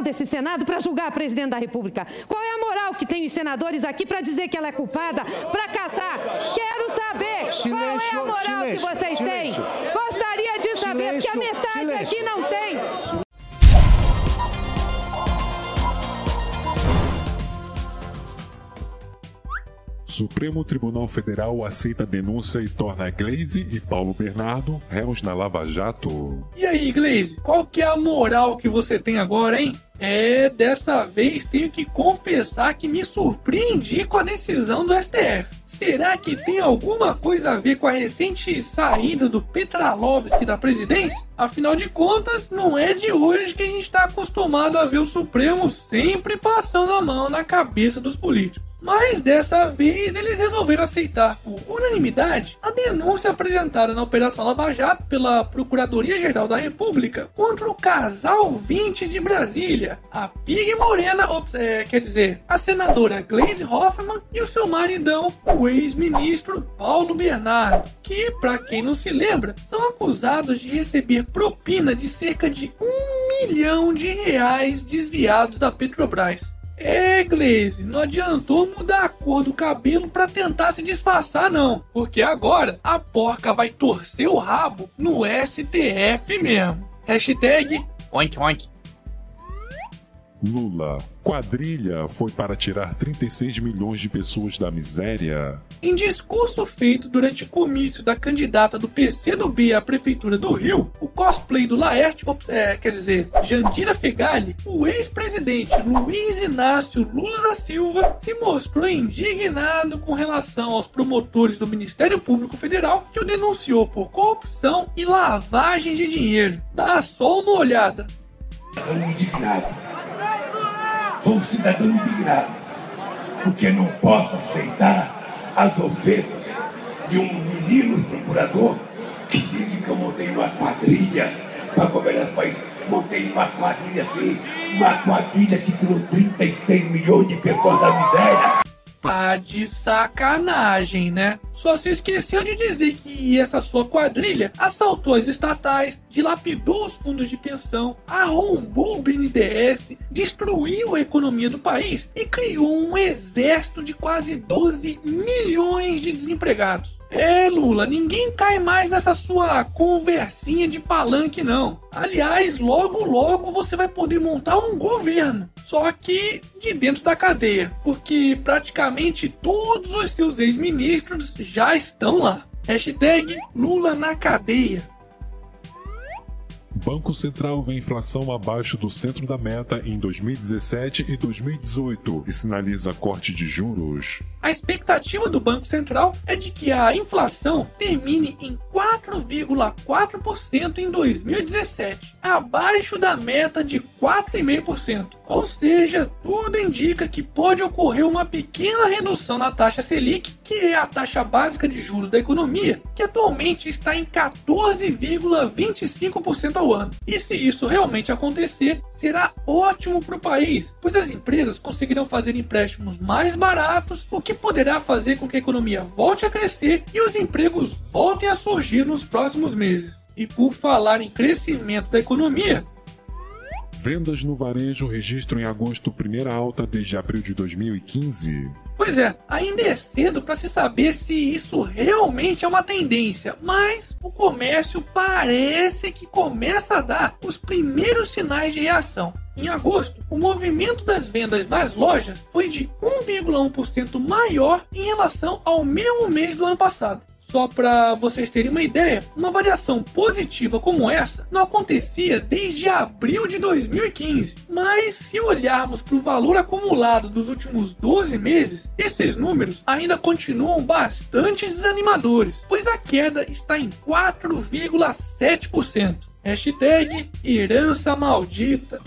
moral desse Senado para julgar a presidente da República? Qual é a moral que tem os senadores aqui para dizer que ela é culpada, para caçar? Quero saber silêncio, qual é a moral silêncio, que vocês silêncio. têm. Gostaria de saber, porque a metade aqui não tem. Supremo Tribunal Federal aceita a denúncia e torna Glaze e Paulo Bernardo réus na Lava Jato. E aí, Glaze, qual que é a moral que você tem agora, hein? É, dessa vez tenho que confessar que me surpreendi com a decisão do STF. Será que tem alguma coisa a ver com a recente saída do Petralovski da presidência? Afinal de contas, não é de hoje que a gente está acostumado a ver o Supremo sempre passando a mão na cabeça dos políticos. Mas dessa vez eles resolveram aceitar por unanimidade a denúncia apresentada na Operação Lava Jato pela Procuradoria-Geral da República contra o casal 20 de Brasília, a Pig Morena, é, quer dizer, a senadora Glaze Hoffman e o seu maridão, o ex-ministro Paulo Bernardo, que, para quem não se lembra, são acusados de receber propina de cerca de um milhão de reais desviados da Petrobras. É, Glaze, não adiantou mudar a cor do cabelo para tentar se disfarçar, não. Porque agora a porca vai torcer o rabo no STF mesmo. Hashtag oink oink. Lula. Quadrilha foi para tirar 36 milhões de pessoas da miséria. Em discurso feito durante o comício da candidata do PCdoB à Prefeitura do Rio, o cosplay do Laerte, é, quer dizer, Jandira Fegali, o ex-presidente Luiz Inácio Lula da Silva se mostrou indignado com relação aos promotores do Ministério Público Federal que o denunciou por corrupção e lavagem de dinheiro. Dá só uma olhada. Indignado Sou cidadão indignado, porque não posso aceitar as ofensas de um menino procurador que diz que eu montei uma quadrilha para governar o país. Montei uma quadrilha assim, uma quadrilha que tirou 36 milhões de pessoas da miséria. Pá de sacanagem, né? Só se esqueceu de dizer que essa sua quadrilha assaltou as estatais, dilapidou os fundos de pensão, arrombou o BNDES, destruiu a economia do país e criou um exército de quase 12 milhões de desempregados. É, Lula, ninguém cai mais nessa sua conversinha de palanque, não. Aliás, logo logo você vai poder montar um governo. Só que de dentro da cadeia. Porque praticamente todos os seus ex-ministros já estão lá. Hashtag Lula na cadeia. Banco Central vê inflação abaixo do centro da meta em 2017 e 2018 e sinaliza corte de juros. A expectativa do Banco Central é de que a inflação termine em 4,4% em 2017, abaixo da meta de 4,5%. Ou seja, tudo indica que pode ocorrer uma pequena redução na taxa Selic, que é a taxa básica de juros da economia, que atualmente está em 14,25% ao ano. E se isso realmente acontecer, será ótimo para o país, pois as empresas conseguirão fazer empréstimos mais baratos, o que poderá fazer com que a economia volte a crescer e os empregos voltem a surgir nos próximos meses. E por falar em crescimento da economia, Vendas no varejo registram em agosto primeira alta desde abril de 2015. Pois é, ainda é cedo para se saber se isso realmente é uma tendência, mas o comércio parece que começa a dar os primeiros sinais de reação. Em agosto, o movimento das vendas nas lojas foi de 1,1% maior em relação ao mesmo mês do ano passado. Só para vocês terem uma ideia, uma variação positiva como essa não acontecia desde abril de 2015. Mas se olharmos para o valor acumulado dos últimos 12 meses, esses números ainda continuam bastante desanimadores, pois a queda está em 4,7%. Hashtag herança maldita.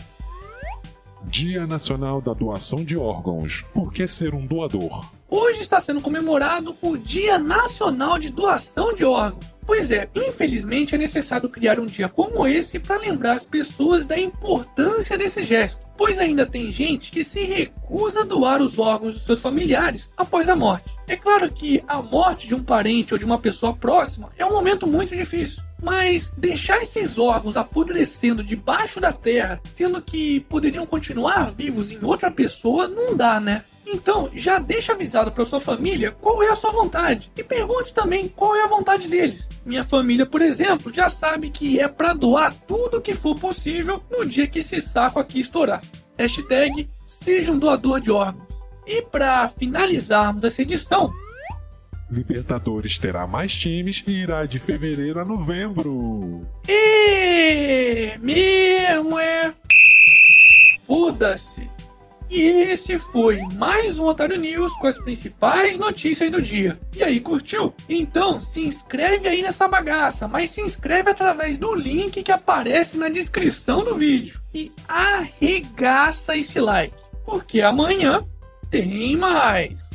Dia Nacional da Doação de Órgãos. Por que ser um doador? Hoje está sendo comemorado o Dia Nacional de Doação de Órgãos. Pois é, infelizmente é necessário criar um dia como esse para lembrar as pessoas da importância desse gesto, pois ainda tem gente que se recusa a doar os órgãos dos seus familiares após a morte. É claro que a morte de um parente ou de uma pessoa próxima é um momento muito difícil, Mas deixar esses órgãos apodrecendo debaixo da terra, sendo que poderiam continuar vivos em outra pessoa, não dá, né? Então, já deixa avisado para sua família qual é a sua vontade e pergunte também qual é a vontade deles. Minha família, por exemplo, já sabe que é para doar tudo que for possível no dia que esse saco aqui estourar. Hashtag seja um doador de órgãos. E para finalizarmos essa edição, Libertadores terá mais times e irá de fevereiro a novembro. E mesmo é. Foda-se! E esse foi mais um Otário News com as principais notícias do dia. E aí, curtiu? Então se inscreve aí nessa bagaça, mas se inscreve através do link que aparece na descrição do vídeo. E arregaça esse like, porque amanhã tem mais!